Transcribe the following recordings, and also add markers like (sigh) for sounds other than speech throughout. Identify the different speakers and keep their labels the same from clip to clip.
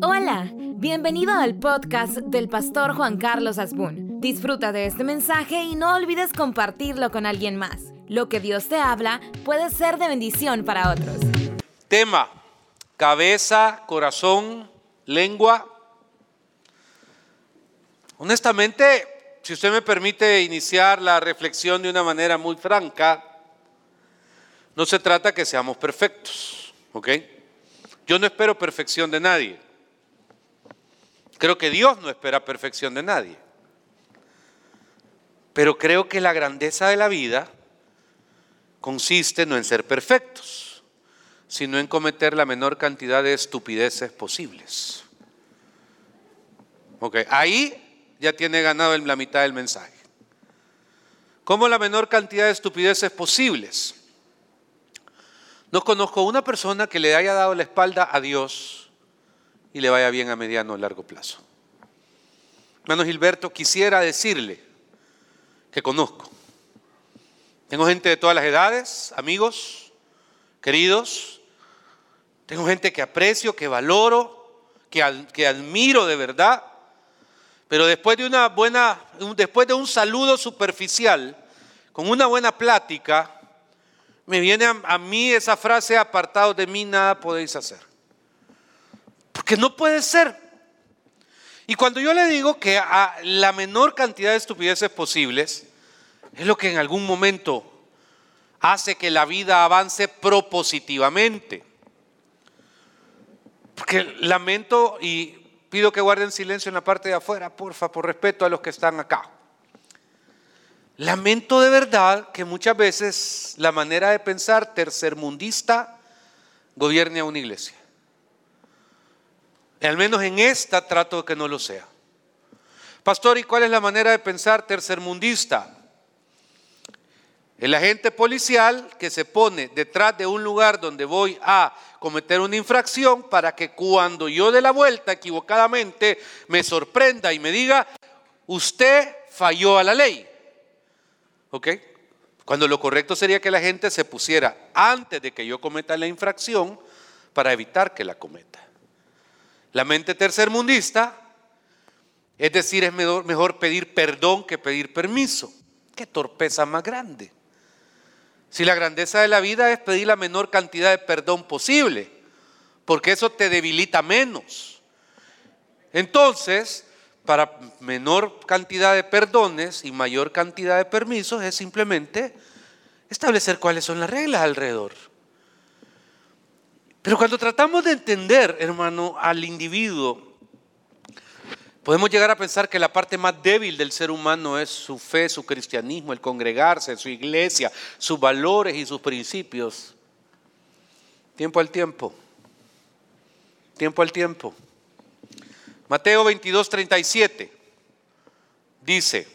Speaker 1: Hola, bienvenido al podcast del pastor Juan Carlos Asbun. Disfruta de este mensaje y no olvides compartirlo con alguien más. Lo que Dios te habla puede ser de bendición para otros.
Speaker 2: Tema, cabeza, corazón, lengua. Honestamente, si usted me permite iniciar la reflexión de una manera muy franca, no se trata que seamos perfectos, ¿ok? Yo no espero perfección de nadie. Creo que Dios no espera perfección de nadie. Pero creo que la grandeza de la vida consiste no en ser perfectos, sino en cometer la menor cantidad de estupideces posibles. Ok, ahí ya tiene ganado la mitad del mensaje. ¿Cómo la menor cantidad de estupideces posibles? No conozco una persona que le haya dado la espalda a Dios y le vaya bien a mediano o largo plazo. Hermano Gilberto, quisiera decirle que conozco. Tengo gente de todas las edades, amigos, queridos. Tengo gente que aprecio, que valoro, que, que admiro de verdad. Pero después de una buena, después de un saludo superficial, con una buena plática, me viene a, a mí esa frase, apartado de mí nada podéis hacer. Porque no puede ser. Y cuando yo le digo que a la menor cantidad de estupideces posibles, es lo que en algún momento hace que la vida avance propositivamente. Porque lamento y pido que guarden silencio en la parte de afuera, porfa, por respeto a los que están acá. Lamento de verdad que muchas veces la manera de pensar tercermundista gobierne a una iglesia. Al menos en esta trato de que no lo sea. Pastor, ¿y cuál es la manera de pensar tercermundista? El agente policial que se pone detrás de un lugar donde voy a cometer una infracción para que cuando yo dé la vuelta equivocadamente me sorprenda y me diga, usted falló a la ley. ¿Ok? Cuando lo correcto sería que la gente se pusiera antes de que yo cometa la infracción para evitar que la cometa. La mente tercermundista, es decir, es mejor, pedir perdón que pedir permiso. Qué torpeza más grande. Si la grandeza de la vida es pedir la menor cantidad de perdón posible, porque eso te debilita menos. Entonces, para menor cantidad de perdones y mayor cantidad de permisos es simplemente establecer cuáles son las reglas alrededor. Pero cuando tratamos de entender, hermano, al individuo, podemos llegar a pensar que la parte más débil del ser humano es su fe, su cristianismo, el congregarse, su iglesia, sus valores y sus principios. Tiempo al tiempo. Tiempo al tiempo. Mateo 22, 37 dice,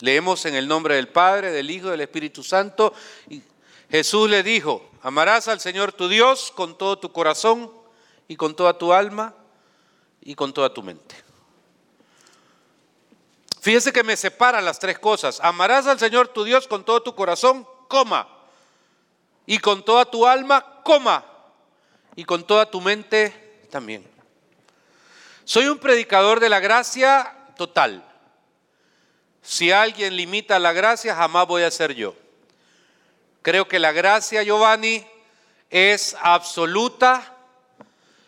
Speaker 2: leemos en el nombre del Padre, del Hijo, del Espíritu Santo, y Jesús le dijo, amarás al Señor tu Dios con todo tu corazón y con toda tu alma y con toda tu mente. Fíjese que me separan las tres cosas. Amarás al Señor tu Dios con todo tu corazón, coma. Y con toda tu alma, coma. Y con toda tu mente también. Soy un predicador de la gracia total. Si alguien limita la gracia, jamás voy a ser yo. Creo que la gracia, Giovanni, es absoluta,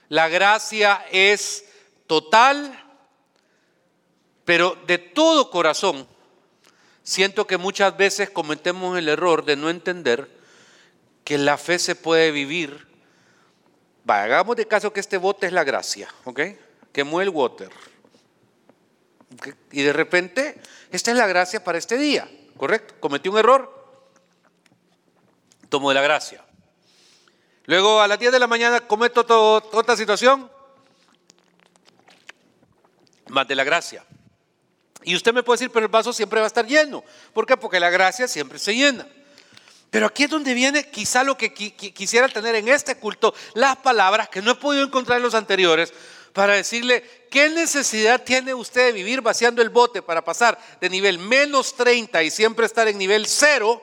Speaker 2: la gracia es total, pero de todo corazón siento que muchas veces cometemos el error de no entender que la fe se puede vivir. Hagamos de caso que este bote es la gracia, ¿ok? Que mueve el water. Y de repente, esta es la gracia para este día, ¿correcto? Cometí un error, tomo de la gracia. Luego a las 10 de la mañana cometo otra situación, más de la gracia. Y usted me puede decir, pero el vaso siempre va a estar lleno. ¿Por qué? Porque la gracia siempre se llena. Pero aquí es donde viene quizá lo que quisiera tener en este culto, las palabras que no he podido encontrar en los anteriores, para decirle, ¿qué necesidad tiene usted de vivir vaciando el bote para pasar de nivel menos 30 y siempre estar en nivel cero?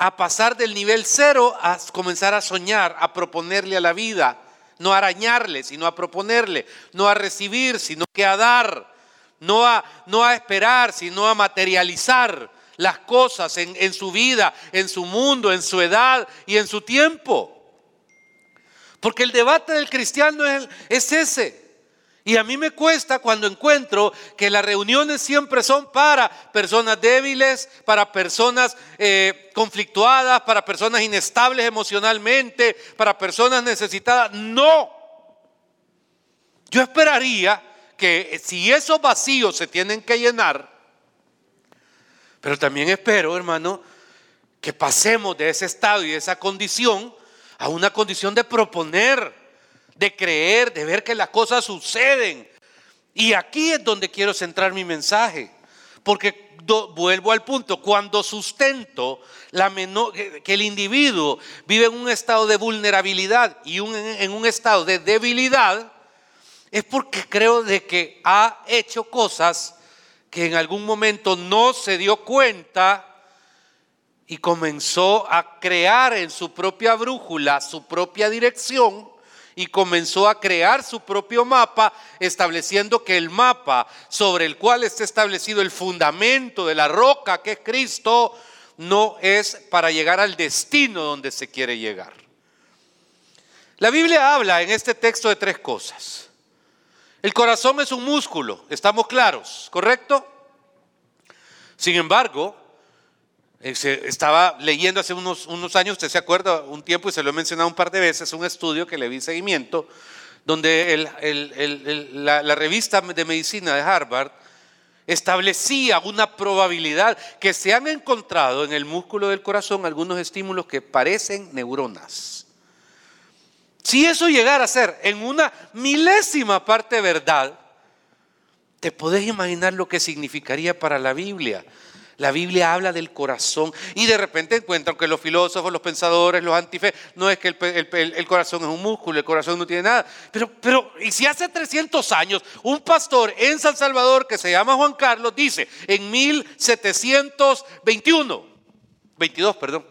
Speaker 2: A pasar del nivel cero a comenzar a soñar, a proponerle a la vida no a arañarle, sino a proponerle, no a recibir, sino que a dar, no a, no a esperar, sino a materializar las cosas en, en su vida, en su mundo, en su edad y en su tiempo. Porque el debate del cristiano es, es ese. Y a mí me cuesta cuando encuentro que las reuniones siempre son para personas débiles, para personas eh, conflictuadas, para personas inestables emocionalmente, para personas necesitadas. No. Yo esperaría que si esos vacíos se tienen que llenar, pero también espero, hermano, que pasemos de ese estado y de esa condición a una condición de proponer de creer, de ver que las cosas suceden. Y aquí es donde quiero centrar mi mensaje. Porque vuelvo al punto, cuando sustento la que el individuo vive en un estado de vulnerabilidad y en un estado de debilidad, es porque creo de que ha hecho cosas que en algún momento no se dio cuenta y comenzó a crear en su propia brújula su propia dirección y comenzó a crear su propio mapa, estableciendo que el mapa sobre el cual está establecido el fundamento de la roca que es Cristo, no es para llegar al destino donde se quiere llegar. La Biblia habla en este texto de tres cosas. El corazón es un músculo, estamos claros, ¿correcto? Sin embargo, estaba leyendo hace unos, unos años, usted se acuerda, un tiempo y se lo he mencionado un par de veces, un estudio que le vi seguimiento, donde la, la revista de medicina de Harvard establecía una probabilidad que se han encontrado en el músculo del corazón algunos estímulos que parecen neuronas. Si eso llegara a ser en una milésima parte verdad, te podés imaginar lo que significaría para la Biblia la Biblia habla del corazón y de repente encuentran que los filósofos, los pensadores, los antife, no es que el, corazón es un músculo, el corazón no tiene nada. Pero, pero, y si hace 300 años un pastor en San Salvador que se llama Juan Carlos dice, en 1721, 22, perdón,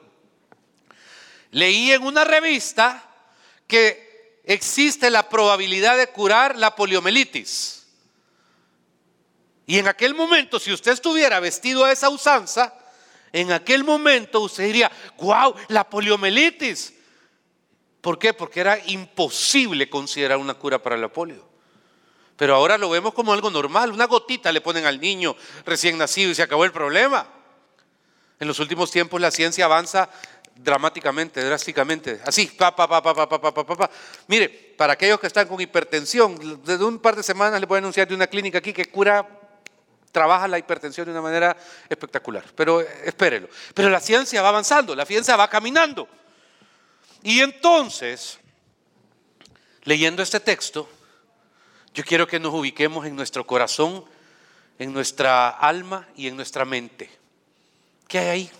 Speaker 2: leí en una revista que existe la probabilidad de curar la poliomielitis. Y en aquel momento, si usted estuviera vestido a esa usanza, en aquel momento usted diría, wow, la poliomielitis. ¿Por qué? Porque era imposible considerar una cura para la polio. Pero ahora lo vemos como algo normal. Una gotita le ponen al niño recién nacido y se acabó el problema. En los últimos tiempos la ciencia avanza dramáticamente, drásticamente. Así, pa, pa, pa, pa, pa, pa. Mire, para aquellos que están con hipertensión, desde un par de semanas les voy a anunciar de una clínica aquí que cura trabaja la hipertensión de una manera espectacular. Pero espérelo. Pero la ciencia va avanzando, la ciencia va caminando. Y entonces, leyendo este texto, yo quiero que nos ubiquemos en nuestro corazón, en nuestra alma y en nuestra mente. ¿Qué hay ahí?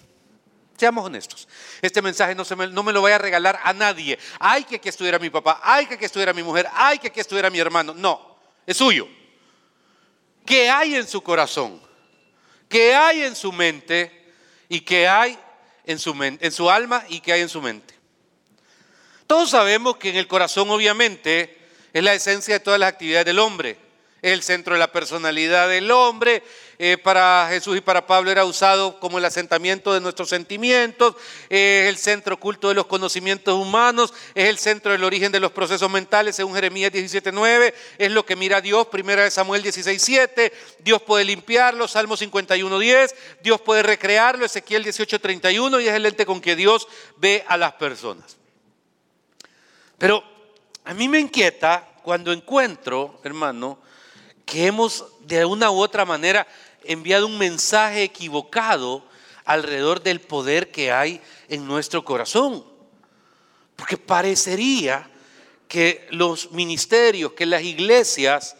Speaker 2: Seamos honestos. Este mensaje no, se me, no me lo voy a regalar a nadie. Ay, que aquí estuviera mi papá. Ay, que aquí estuviera mi mujer. Ay, que aquí estuviera mi hermano. No, es suyo. ¿Qué hay en su corazón? ¿Qué hay en su mente? ¿Y qué hay en su, en su alma y qué hay en su mente? Todos sabemos que en el corazón obviamente es la esencia de todas las actividades del hombre el centro de la personalidad del hombre. Eh, para Jesús y para Pablo era usado como el asentamiento de nuestros sentimientos, es el centro oculto de los conocimientos humanos, es el centro del origen de los procesos mentales, según Jeremías 17.9, es lo que mira Dios, primera de Samuel 16.7, Dios puede limpiarlo, Salmo 51.10, Dios puede recrearlo, Ezequiel 18.31, y es el ente con que Dios ve a las personas. Pero a mí me inquieta cuando encuentro, hermano, que hemos de una u otra manera enviado un mensaje equivocado alrededor del poder que hay en nuestro corazón. Porque parecería que los ministerios, que las iglesias,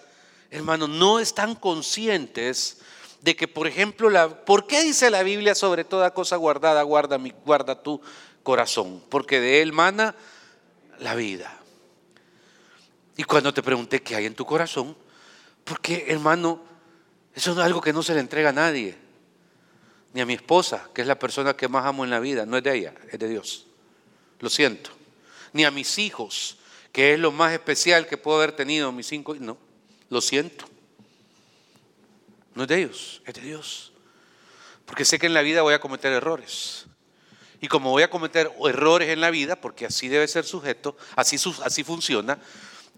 Speaker 2: hermanos, no están conscientes de que, por ejemplo, la, ¿por qué dice la Biblia sobre toda cosa guardada, guarda, mi, guarda tu corazón? Porque de él mana la vida. Y cuando te pregunté qué hay en tu corazón, porque, hermano, eso es algo que no se le entrega a nadie. Ni a mi esposa, que es la persona que más amo en la vida. No es de ella, es de Dios. Lo siento. Ni a mis hijos, que es lo más especial que puedo haber tenido mis cinco No, lo siento. No es de ellos, es de Dios. Porque sé que en la vida voy a cometer errores. Y como voy a cometer errores en la vida, porque así debe ser sujeto, así, así funciona,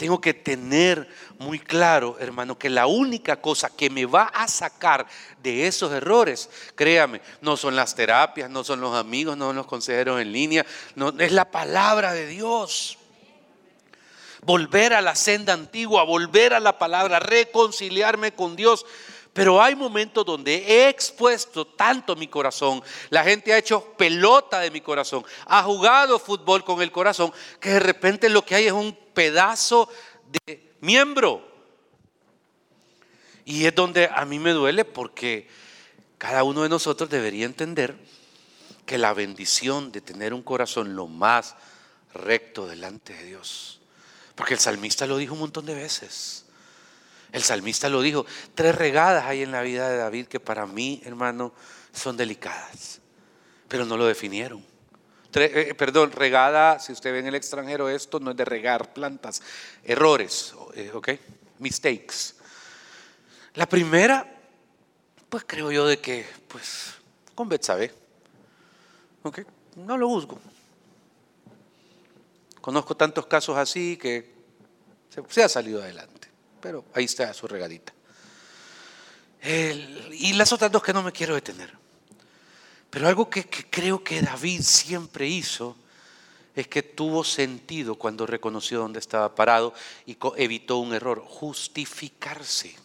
Speaker 2: tengo que tener muy claro, hermano, que la única cosa que me va a sacar de esos errores, créame, no son las terapias, no son los amigos, no son los consejeros en línea, no, es la palabra de Dios. Volver a la senda antigua, volver a la palabra, reconciliarme con Dios. Pero hay momentos donde he expuesto tanto mi corazón, la gente ha hecho pelota de mi corazón, ha jugado fútbol con el corazón, que de repente lo que hay es un pedazo de miembro. Y es donde a mí me duele porque cada uno de nosotros debería entender que la bendición de tener un corazón lo más recto delante de Dios. Porque el salmista lo dijo un montón de veces. El salmista lo dijo. Tres regadas hay en la vida de David que para mí, hermano, son delicadas. Pero no lo definieron. Eh, perdón, regada, si usted ve en el extranjero esto, no es de regar plantas. Errores, eh, ¿ok? Mistakes. La primera, pues creo yo de que, pues, con Betsabe. ¿Ok? No lo juzgo. Conozco tantos casos así que se, ha salido adelante. Pero ahí está su regadita. y las otras dos que no me quiero detener. Pero algo que, creo que David siempre hizo es que tuvo sentido cuando reconoció dónde estaba parado y evitó un error, justificarse.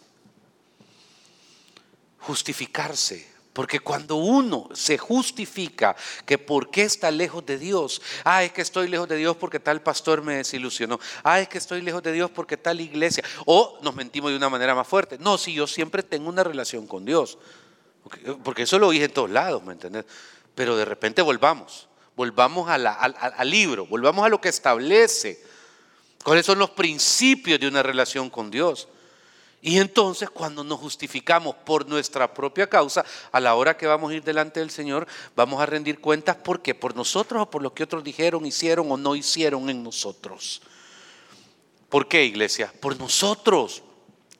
Speaker 2: Justificarse. Porque cuando uno se justifica que por qué está lejos de Dios, ah, es que estoy lejos de Dios porque tal pastor me desilusionó, ah, es que estoy lejos de Dios porque tal iglesia, o nos mentimos de una manera más fuerte. No, si yo siempre tengo una relación con Dios. Porque eso lo dije en todos lados, ¿me entiendes? Pero de repente volvamos, volvamos al, libro, volvamos a lo que establece cuáles son los principios de una relación con Dios. Y entonces cuando nos justificamos por nuestra propia causa, a la hora que vamos a ir delante del Señor, vamos a rendir cuentas por qué, por nosotros o por lo que otros dijeron, hicieron o no hicieron en nosotros. ¿Por qué, iglesia? Por nosotros.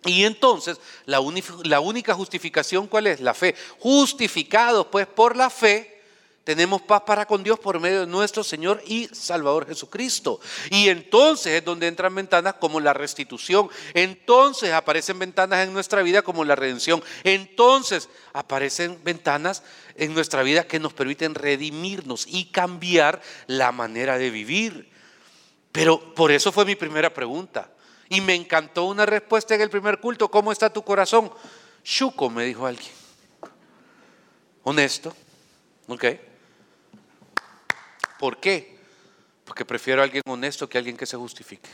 Speaker 2: Y entonces, la, única justificación, ¿cuál es? La fe. Justificados pues por la fe, tenemos paz para con Dios por medio de nuestro Señor y Salvador Jesucristo. Y entonces es donde entran ventanas como la restitución. Entonces aparecen ventanas en nuestra vida como la redención. Entonces aparecen ventanas en nuestra vida que nos permiten redimirnos y cambiar la manera de vivir. Pero por eso fue mi primera pregunta. Y me encantó una respuesta en el primer culto. ¿Cómo está tu corazón? Chuco, me dijo alguien. Honesto. ¿Ok? ¿Por qué? Porque prefiero a alguien honesto que a alguien que se justifique.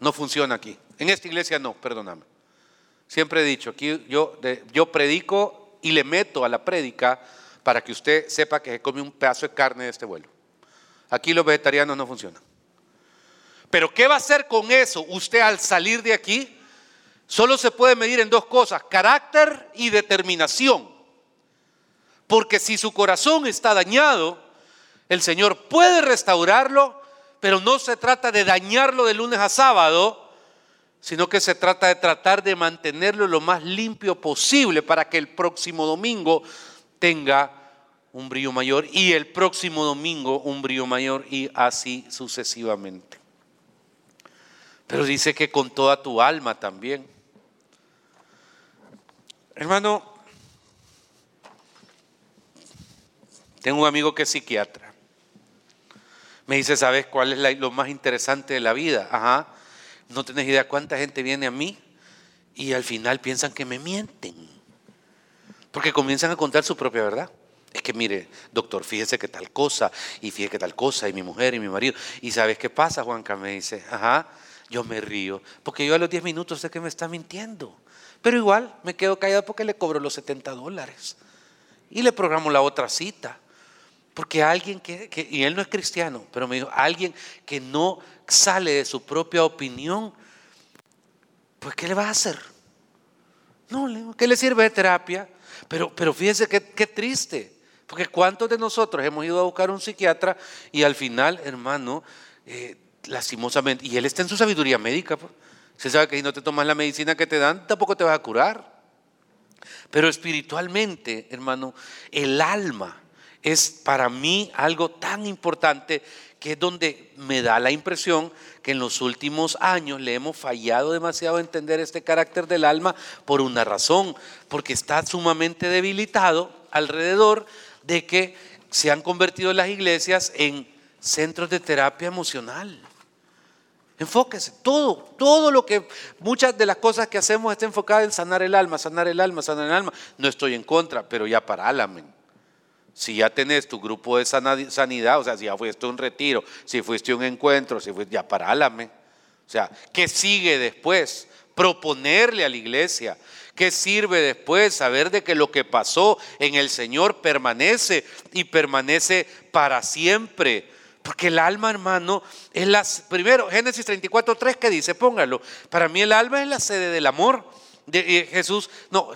Speaker 2: No funciona aquí. En esta iglesia no, perdóname. Siempre he dicho, aquí yo, yo predico y le meto a la prédica para que usted sepa que se come un pedazo de carne de este vuelo. Aquí los vegetarianos no funcionan. Pero ¿qué va a hacer con eso usted al salir de aquí? Solo se puede medir en dos cosas, carácter y determinación. Porque si su corazón está dañado, el Señor puede restaurarlo, pero no se trata de dañarlo de lunes a sábado, sino que se trata de tratar de mantenerlo lo más limpio posible para que el próximo domingo tenga un brillo mayor y el próximo domingo un brillo mayor y así sucesivamente. Pero dice que con toda tu alma también. Hermano, tengo un amigo que es psiquiatra. Me dice, ¿sabes cuál es lo más interesante de la vida? Ajá, no tenés idea cuánta gente viene a mí y al final piensan que me mienten. Porque comienzan a contar su propia verdad. Es que mire, doctor, fíjese que tal cosa, y fíjese que tal cosa, y mi mujer y mi marido. ¿Y sabes qué pasa, Juanca? Me dice, ajá, yo me río, porque yo a los 10 minutos sé que me está mintiendo. Pero igual me quedo callado porque le cobro los 70 dólares. Y le programo la otra cita. Porque alguien que, y él no es cristiano, pero me dijo, alguien que no sale de su propia opinión, pues ¿qué le va a hacer? No, ¿qué le sirve de terapia? Pero, pero fíjense qué, triste, porque ¿cuántos de nosotros hemos ido a buscar un psiquiatra y al final, hermano, eh, lastimosamente, y él está en su sabiduría médica. Pues. Se sabe que si no te tomas la medicina que te dan, tampoco te vas a curar. Pero espiritualmente, hermano, el alma es para mí algo tan importante que es donde me da la impresión que en los últimos años le hemos fallado demasiado a entender este carácter del alma por una razón, porque está sumamente debilitado alrededor de que se han convertido las iglesias en centros de terapia emocional. Enfóquese, todo, todo lo que, muchas de las cosas que hacemos está enfocada en sanar el alma, sanar el alma, sanar el alma. No estoy en contra, pero ya parálame. Si ya tenés tu grupo de sanidad, o sea, si ya fuiste un retiro, si fuiste un encuentro, si fuiste, ya parálame. O sea, ¿qué sigue después? Proponerle a la iglesia. ¿Qué sirve después? Saber de que lo que pasó en el Señor permanece y permanece para siempre. Porque el alma, hermano, es la... Primero, Génesis 34, 3, que dice? Póngalo. Para mí el alma es la sede del amor. Eh, Jesús, no,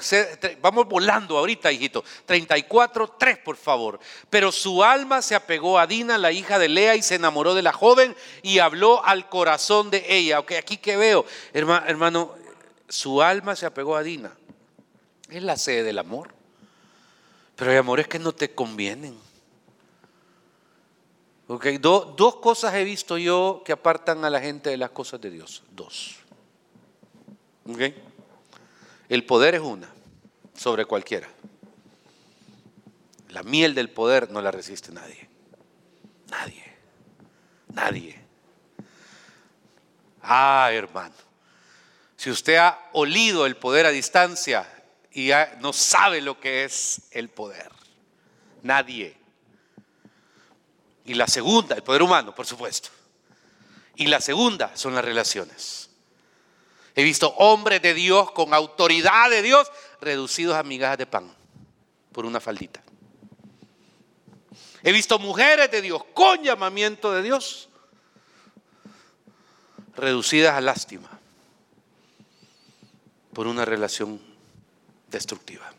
Speaker 2: vamos volando ahorita, hijito. 34, 3, por favor. Pero su alma se apegó a Dina, la hija de Lea, y se enamoró de la joven y habló al corazón de ella. Ok, aquí que veo, hermano, hermano su alma se apegó a Dina. Es la sede del amor. Pero hay amores que no te convienen. Okay, dos cosas he visto yo que apartan a la gente de las cosas de Dios. Dos. Okay. El poder es una, sobre cualquiera. La miel del poder no la resiste nadie. Nadie. Nadie. Ah, hermano. Si usted ha olido el poder a distancia y no sabe lo que es el poder. Nadie. Y la segunda, el poder humano, por supuesto. Y la segunda son las relaciones. He visto hombres de Dios con autoridad de Dios reducidos a migajas de pan por una faldita. He visto mujeres de Dios con llamamiento de Dios reducidas a lástima por una relación destructiva.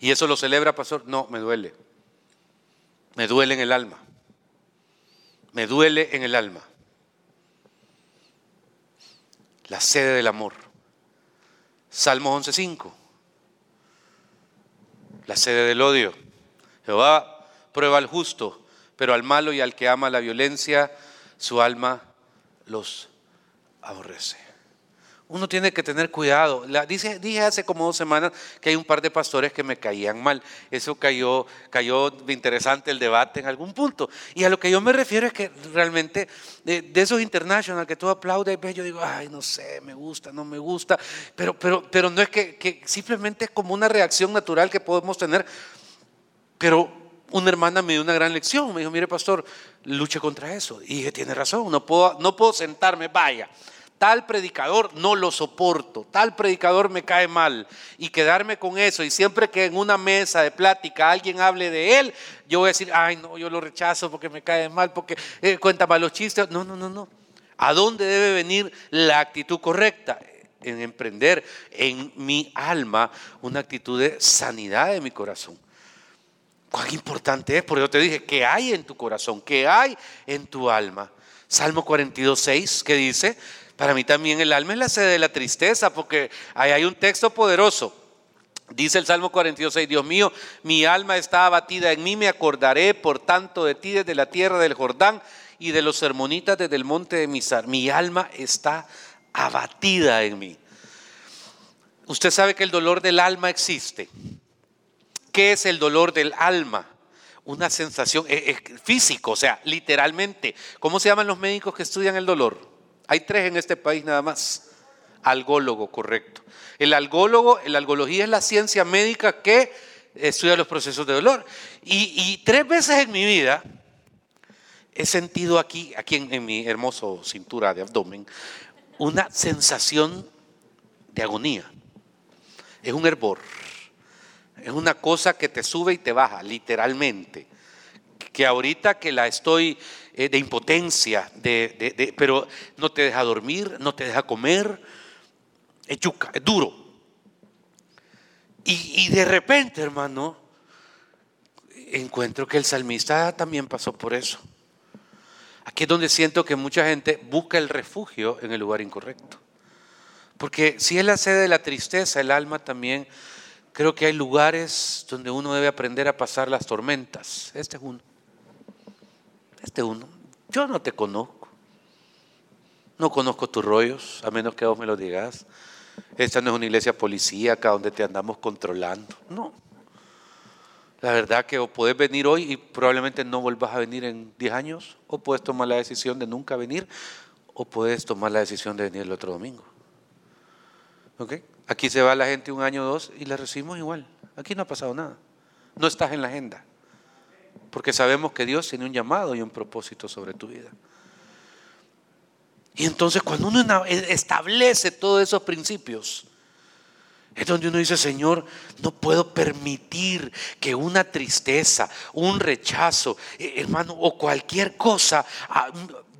Speaker 2: ¿Y eso lo celebra, pastor? No, me duele. Me duele en el alma. Me duele en el alma. La sede del amor. Salmo 11.5. La sede del odio. Jehová prueba al justo, pero al malo y al que ama la violencia, su alma los aborrece uno tiene que tener cuidado. dice, dije hace como dos semanas que hay un par de pastores que me caían mal. Eso cayó, cayó interesante el debate en algún punto. Y a lo que yo me refiero es que realmente de, esos international que tú aplaudes, yo digo, ay, no sé, me gusta, no me gusta. Pero, pero, pero no es que, que simplemente es como una reacción natural que podemos tener. Pero una hermana me dio una gran lección. Me dijo, mire, pastor, luche contra eso. Y dije, tiene razón, no puedo, no puedo sentarme, vaya tal predicador no lo soporto, tal predicador me cae mal y quedarme con eso y siempre que en una mesa de plática alguien hable de él, yo voy a decir, ay no, yo lo rechazo porque me cae mal, porque eh, cuenta malos chistes. No, no, no, no. ¿A dónde debe venir la actitud correcta? En emprender en mi alma una actitud de sanidad de mi corazón. Cuán importante es, porque yo te dije, ¿qué hay en tu corazón? ¿Qué hay en tu alma? Salmo 42, 6, que dice, para mí también el alma es la sede de la tristeza, porque ahí hay un texto poderoso. Dice el Salmo 42, Dios mío, mi alma está abatida en mí, me acordaré por tanto de ti desde la tierra del Jordán y de los sermonitas desde el monte de Misar. Mi alma está abatida en mí. Usted sabe que el dolor del alma existe. ¿Qué es el dolor del alma? Una sensación es, físico, o sea, literalmente. ¿Cómo se llaman los médicos que estudian el dolor? Hay tres en este país nada más. Algólogo, correcto. El algólogo, la algología es la ciencia médica que estudia los procesos de dolor. Y, tres veces en mi vida he sentido aquí, aquí en, en mi hermoso cintura de abdomen, una sensación de agonía. Es un hervor. Es una cosa que te sube y te baja, literalmente. Que ahorita que la estoy eh, de impotencia, de, pero no te deja dormir, no te deja comer, es yuca, es duro. Y, y de repente, hermano, encuentro que el salmista también pasó por eso. Aquí es donde siento que mucha gente busca el refugio en el lugar incorrecto. Porque si es la sede de la tristeza, el alma también, creo que hay lugares donde uno debe aprender a pasar las tormentas. Este es uno. Este es uno. Yo no te conozco. No conozco tus rollos, a menos que vos me lo digas. Esta no es una iglesia policíaca donde te andamos controlando. No. La verdad que o puedes venir hoy y probablemente no vuelvas a venir en 10 años, o puedes tomar la decisión de nunca venir, o puedes tomar la decisión de venir el otro domingo. Aquí se va la gente un año o dos y la recibimos igual. Aquí no ha pasado nada. No estás en la agenda. Porque sabemos que Dios tiene un llamado y un propósito sobre tu vida. Y entonces cuando uno establece todos esos principios, es donde uno dice, Señor, no puedo permitir que una tristeza, un rechazo, eh, hermano, o cualquier cosa ah,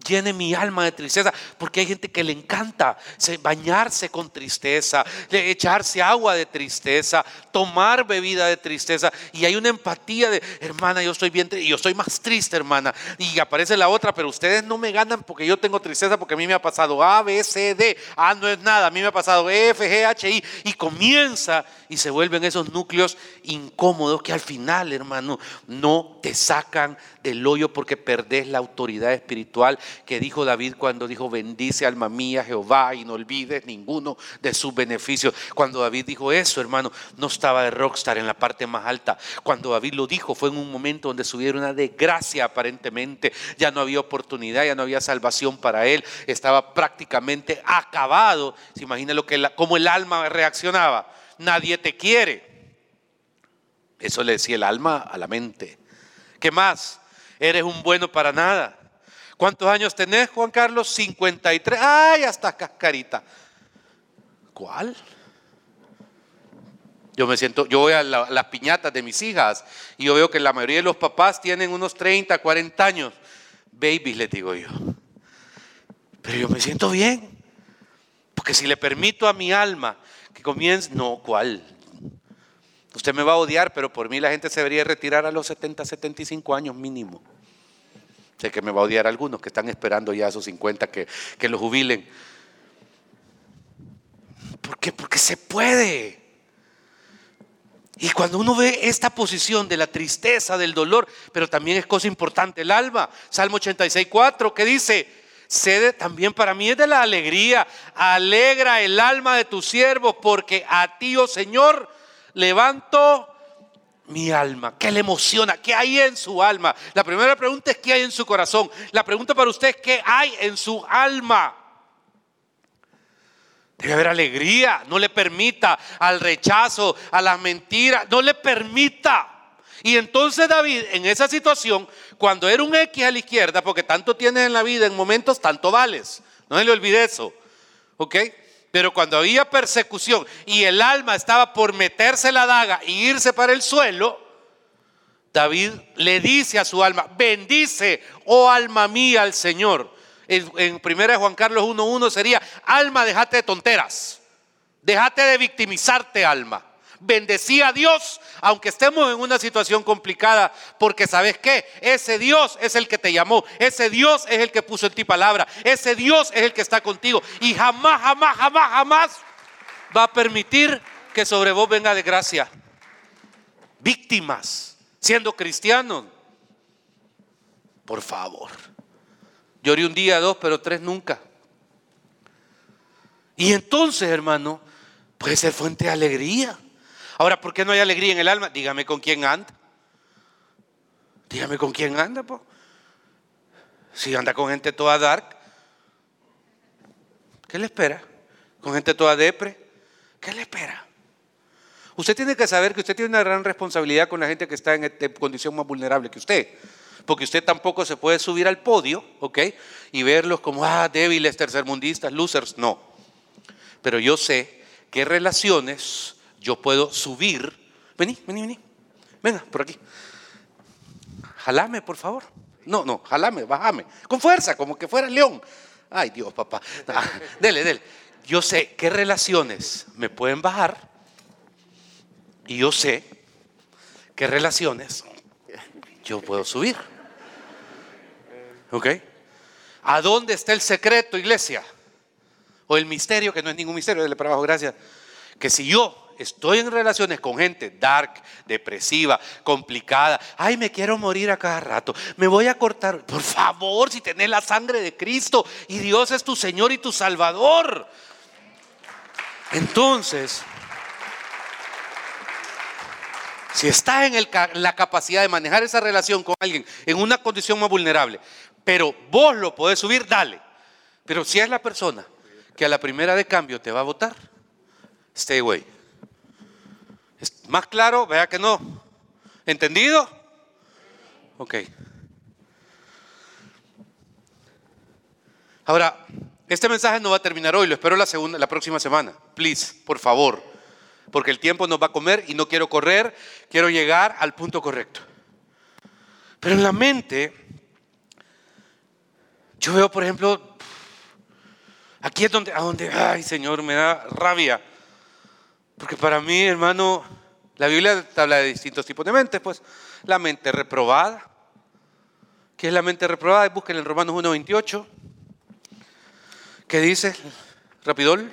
Speaker 2: llene mi alma de tristeza, porque hay gente que le encanta bañarse con tristeza, echarse agua de tristeza, tomar bebida de tristeza, y hay una empatía de, hermana, yo estoy bien, y yo estoy más triste, hermana, y aparece la otra, pero ustedes no me ganan porque yo tengo tristeza, porque a mí me ha pasado A, B, C, D, A no es nada, a mí me ha pasado E, F, G, H, I, y comienza y se vuelven esos núcleos incómodos que al final, hermano, no te sacan del hoyo porque perdés la autoridad espiritual que dijo David cuando dijo, bendice alma mía Jehová y no olvides ninguno de sus beneficios. Cuando David dijo eso, hermano, no estaba de rockstar en la parte más alta. Cuando David lo dijo fue en un momento donde subiera una desgracia aparentemente. Ya no había oportunidad, ya no había salvación para él. Estaba prácticamente acabado. Se imagina lo que cómo el alma reaccionaba. Nadie te quiere. Eso le decía el alma a la mente. ¿Qué más? Eres un bueno para nada. ¿Cuántos años tenés, Juan Carlos? 53. ¡Ay, hasta cascarita! ¿Cuál? Yo me siento, yo voy a las piñatas de mis hijas y yo veo que la mayoría de los papás tienen unos 30, 40 años. Babies, les digo yo. Pero yo me siento bien. Porque si le permito a mi alma que comience, no, ¿cuál? Usted me va a odiar, pero por mí la gente se debería retirar a los 70, 75 años mínimo. Sé que me va a odiar algunos que están esperando ya a sus 50 que, que lo jubilen. ¿Por qué? Porque se puede. Y cuando uno ve esta posición de la tristeza, del dolor, pero también es cosa importante el alma. Salmo 86, 4, que dice, sede también para mí es de la alegría. Alegra el alma de tus siervos, porque a ti, oh Señor, levanto mi alma? ¿Qué le emociona? ¿Qué hay en su alma? La primera pregunta es ¿qué hay en su corazón? La pregunta para usted es ¿qué hay en su alma? Debe haber alegría, no le permita al rechazo, a las mentiras, no le permita. Y entonces David, en esa situación, cuando era un X a la izquierda, porque tanto tienes en la vida en momentos, tanto vales. No se le olvide eso. ¿Ok? Pero cuando había persecución y el alma estaba por meterse la daga e irse para el suelo, David le dice a su alma, bendice, oh alma mía, al Señor. En, en 1 Juan Carlos 1.1 sería, alma, déjate de tonteras, déjate de victimizarte, alma bendecí a Dios, aunque estemos en una situación complicada, porque sabes qué, ese Dios es el que te llamó, ese Dios es el que puso en ti palabra, ese Dios es el que está contigo y jamás, jamás, jamás, jamás va a permitir que sobre vos venga de gracia. Víctimas, siendo cristianos, por favor. Lloré un día, dos, pero tres nunca. Y entonces, hermano, puede ser fuente de alegría. Ahora, ¿por qué no hay alegría en el alma? Dígame con quién anda. Dígame con quién anda, pues. Si anda con gente toda dark, ¿qué le espera? Con gente toda depre, ¿qué le espera? Usted tiene que saber que usted tiene una gran responsabilidad con la gente que está en condición más vulnerable que usted. Porque usted tampoco se puede subir al podio, ¿ok? Y verlos como, ah, débiles, tercermundistas, losers. No. Pero yo sé qué relaciones yo puedo subir. Vení, vení, vení. Venga, por aquí. Jalame, por favor. No, no, jalame, bájame. Con fuerza, como que fuera león. Ay, Dios, papá. Ah, dele, dele. Yo sé qué relaciones me pueden bajar. Y yo sé qué relaciones yo puedo subir. ¿Ok? ¿A dónde está el secreto, iglesia? O el misterio, que no es ningún misterio, dele para abajo, gracias. Que si yo estoy en relaciones con gente dark, depresiva, complicada, ay, me quiero morir a cada rato, me voy a cortar. Por favor, si tenés la sangre de Cristo y Dios es tu Señor y tu Salvador. Entonces, si estás en la capacidad de manejar esa relación con alguien en una condición más vulnerable, pero vos lo podés subir, dale. Pero si es la persona que a la primera de cambio te va a votar, stay away. ¿Más claro? Vea que no. ¿Entendido? Ok. Ahora, este mensaje no va a terminar hoy, lo espero la, segunda, la próxima semana. Please, por favor. Porque el tiempo nos va a comer y no quiero correr, quiero llegar al punto correcto. Pero en la mente, yo veo, por ejemplo, aquí es donde, a donde, ay Señor, me da rabia. Porque para mí, hermano, la Biblia habla de distintos tipos de mentes, pues la mente reprobada. ¿Qué es la mente reprobada? Busquen en Romanos 1.28. ¿Qué dice? Rapidol.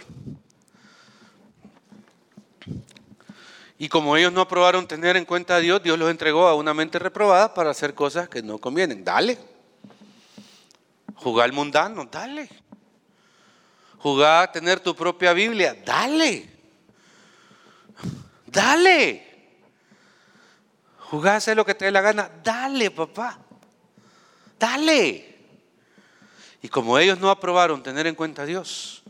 Speaker 2: Y como ellos no aprobaron tener en cuenta a Dios, Dios los entregó a una mente reprobada para hacer cosas que no convienen. Dale. Jugar al mundano, dale. Jugar a tener tu propia Biblia, dale. Dale. Hacer lo que te dé la gana, dale, papá. Dale. Y como ellos no aprobaron tener en cuenta a Dios,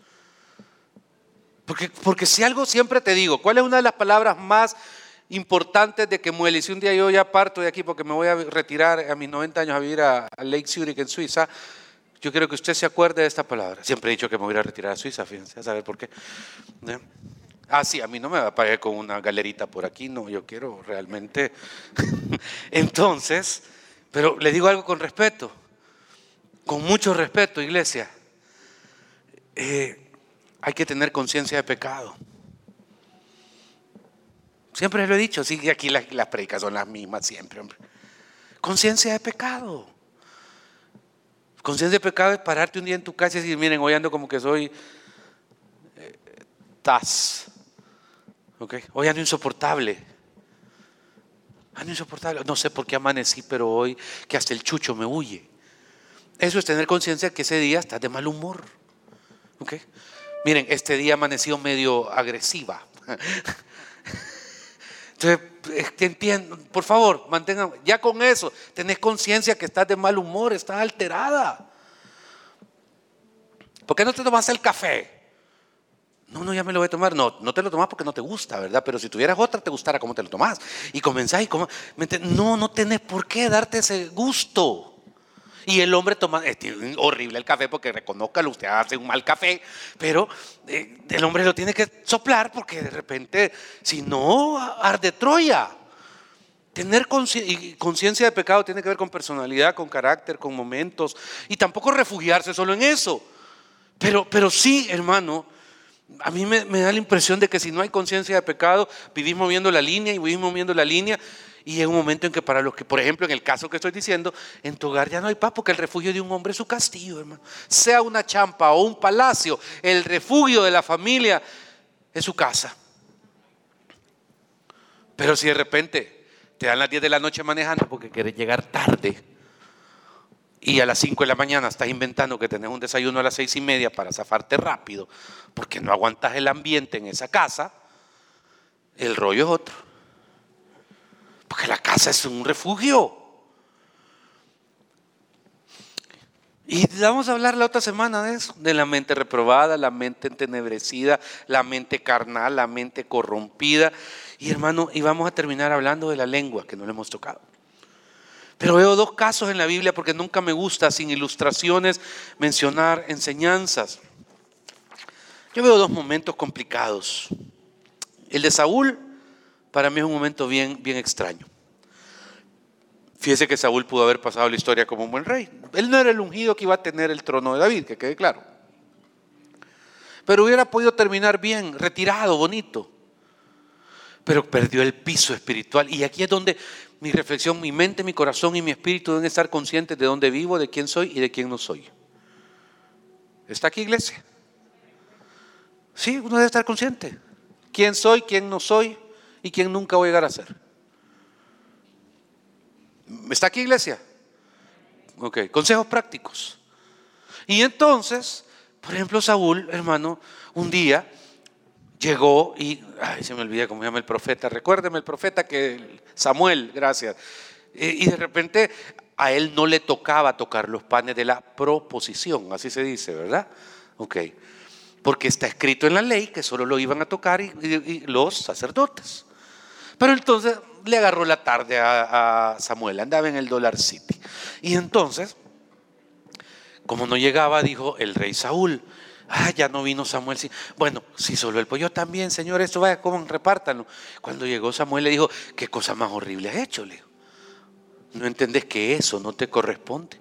Speaker 2: porque, porque si algo siempre te digo, ¿cuál es una de las palabras más importantes de que muele? Si un día yo ya parto de aquí porque me voy a retirar a mis 90 años a vivir a, Lake Zurich en Suiza, yo quiero que usted se acuerde de esta palabra. Siempre he dicho que me voy a retirar a Suiza, fíjense, a saber por qué. Ah, sí, a mí no me va a pagar con una galerita por aquí, no, yo quiero realmente. (laughs) Entonces, pero le digo algo con respeto, con mucho respeto, iglesia. Eh, hay que tener conciencia de pecado. Siempre lo he dicho, sí, aquí las, las predicas son las mismas siempre, hombre. Conciencia de pecado. Conciencia de pecado es pararte un día en tu casa y decir, miren, hoy ando como que soy eh, Taz. Hoy ando insoportable. Ando insoportable. No sé por qué amanecí, pero hoy que hasta el chucho me huye. Eso es tener conciencia que ese día estás de mal humor. Miren, este día amaneció medio agresiva. (laughs) Entonces, entiendo, por favor, mantengan, ya con eso, tenés conciencia que estás de mal humor, estás alterada. ¿Por qué no te tomas el café? No, no, ya me lo voy a tomar. No, no te lo tomas porque no te gusta, ¿verdad? Pero si tuvieras otra, te gustara cómo te lo tomás. Y comenzás y como, no, no tenés por qué darte ese gusto. Y el hombre toma, es horrible el café porque reconozcalo, usted hace un mal café, pero eh, el hombre lo tiene que soplar porque de repente, si no, arde Troya. Tener conciencia de pecado tiene que ver con personalidad, con carácter, con momentos, y tampoco refugiarse solo en eso. Pero, pero sí, hermano, a mí me, da la impresión de que si no hay conciencia de pecado, vivimos moviendo la línea y vivimos moviendo la línea. Y es un momento en que para los que, por ejemplo, en el caso que estoy diciendo, en tu hogar ya no hay paz porque el refugio de un hombre es su castillo, hermano. Sea una champa o un palacio, el refugio de la familia es su casa. Pero si de repente te dan las 10 de la noche manejando porque quieres llegar tarde, y a las 5 de la mañana estás inventando que tenés un desayuno a las 6 y media para zafarte rápido, porque no aguantas el ambiente en esa casa, el rollo es otro. Porque la casa es un refugio. Y vamos a hablar la otra semana de eso, de la mente reprobada, la mente entenebrecida, la mente carnal, la mente corrompida. Y hermano, y vamos a terminar hablando de la lengua, que no le hemos tocado. Pero veo dos casos en la Biblia porque nunca me gusta sin ilustraciones mencionar enseñanzas. Yo veo dos momentos complicados. El de Saúl para mí es un momento bien, bien extraño. Fíjese que Saúl pudo haber pasado la historia como un buen rey. Él no era el ungido que iba a tener el trono de David, que quede claro. Pero hubiera podido terminar bien, retirado, bonito. Pero perdió el piso espiritual. Y aquí es donde mi reflexión, mi mente, mi corazón y mi espíritu deben estar conscientes de dónde vivo, de quién soy y de quién no soy. ¿Está aquí iglesia? Sí, uno debe estar consciente. ¿Quién soy, quién no soy y quién nunca voy a llegar a ser? ¿Está aquí iglesia? Ok, consejos prácticos. Y entonces, por ejemplo, Saúl, hermano, un día llegó y, ay, se me olvida cómo llama el profeta, recuérdeme el profeta que Samuel, gracias. Y de repente a él no le tocaba tocar los panes de la proposición, así se dice, ¿verdad? Ok. Porque está escrito en la ley que solo lo iban a tocar y, los sacerdotes. Pero entonces le agarró la tarde a, Samuel, andaba en el Dollar City. Y entonces, como no llegaba, dijo el rey Saúl, ah, ya no vino Samuel. Bueno, si solo el pollo también, señor, esto vaya, como repártanlo. Cuando llegó Samuel le dijo, qué cosa más horrible has hecho, le no entendés que eso no te corresponde.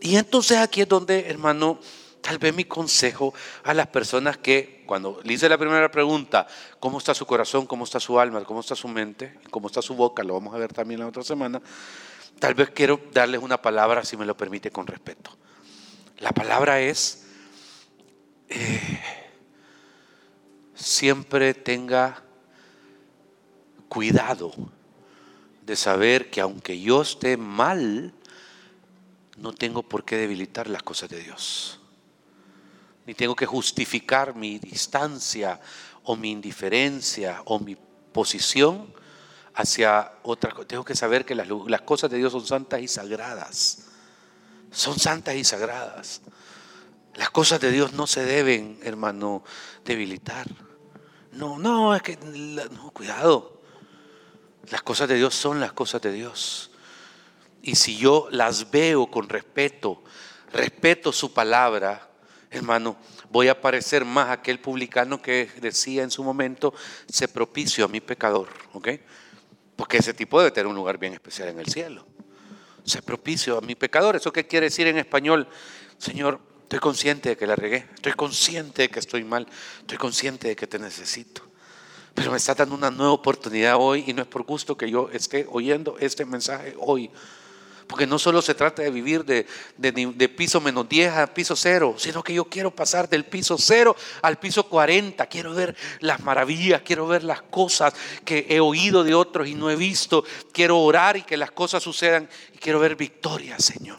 Speaker 2: Y entonces aquí es donde, hermano, tal vez mi consejo a las personas que, cuando le hice la primera pregunta, ¿cómo está su corazón? ¿Cómo está su alma? ¿Cómo está su mente? ¿Cómo está su boca? Lo vamos a ver también la otra semana. Tal vez quiero darles una palabra, si me lo permite, con respeto. La palabra es, siempre tenga cuidado de saber que aunque yo esté mal, no tengo por qué debilitar las cosas de Dios. Ni tengo que justificar mi distancia o mi indiferencia o mi posición hacia otra cosa. Tengo que saber que las cosas de Dios son santas y sagradas. Son santas y sagradas. Las cosas de Dios no se deben, hermano, debilitar. No, no, es que, no, cuidado. Las cosas de Dios son las cosas de Dios. Y si yo las veo con respeto, respeto su palabra, hermano, voy a parecer más aquel publicano que decía en su momento, se propicio a mi pecador, ¿ok? Porque ese tipo debe tener un lugar bien especial en el cielo. Se propicio a mi pecador. ¿Eso qué quiere decir en español? Señor, estoy consciente de que la regué, estoy consciente de que estoy mal, estoy consciente de que te necesito. Pero me está dando una nueva oportunidad hoy y no es por gusto que yo esté oyendo este mensaje hoy. Porque no solo se trata de vivir de, de, piso menos 10 a piso cero, sino que yo quiero pasar del piso cero al piso 40. Quiero ver las maravillas, quiero ver las cosas que he oído de otros y no he visto. Quiero orar y que las cosas sucedan y quiero ver victoria, Señor.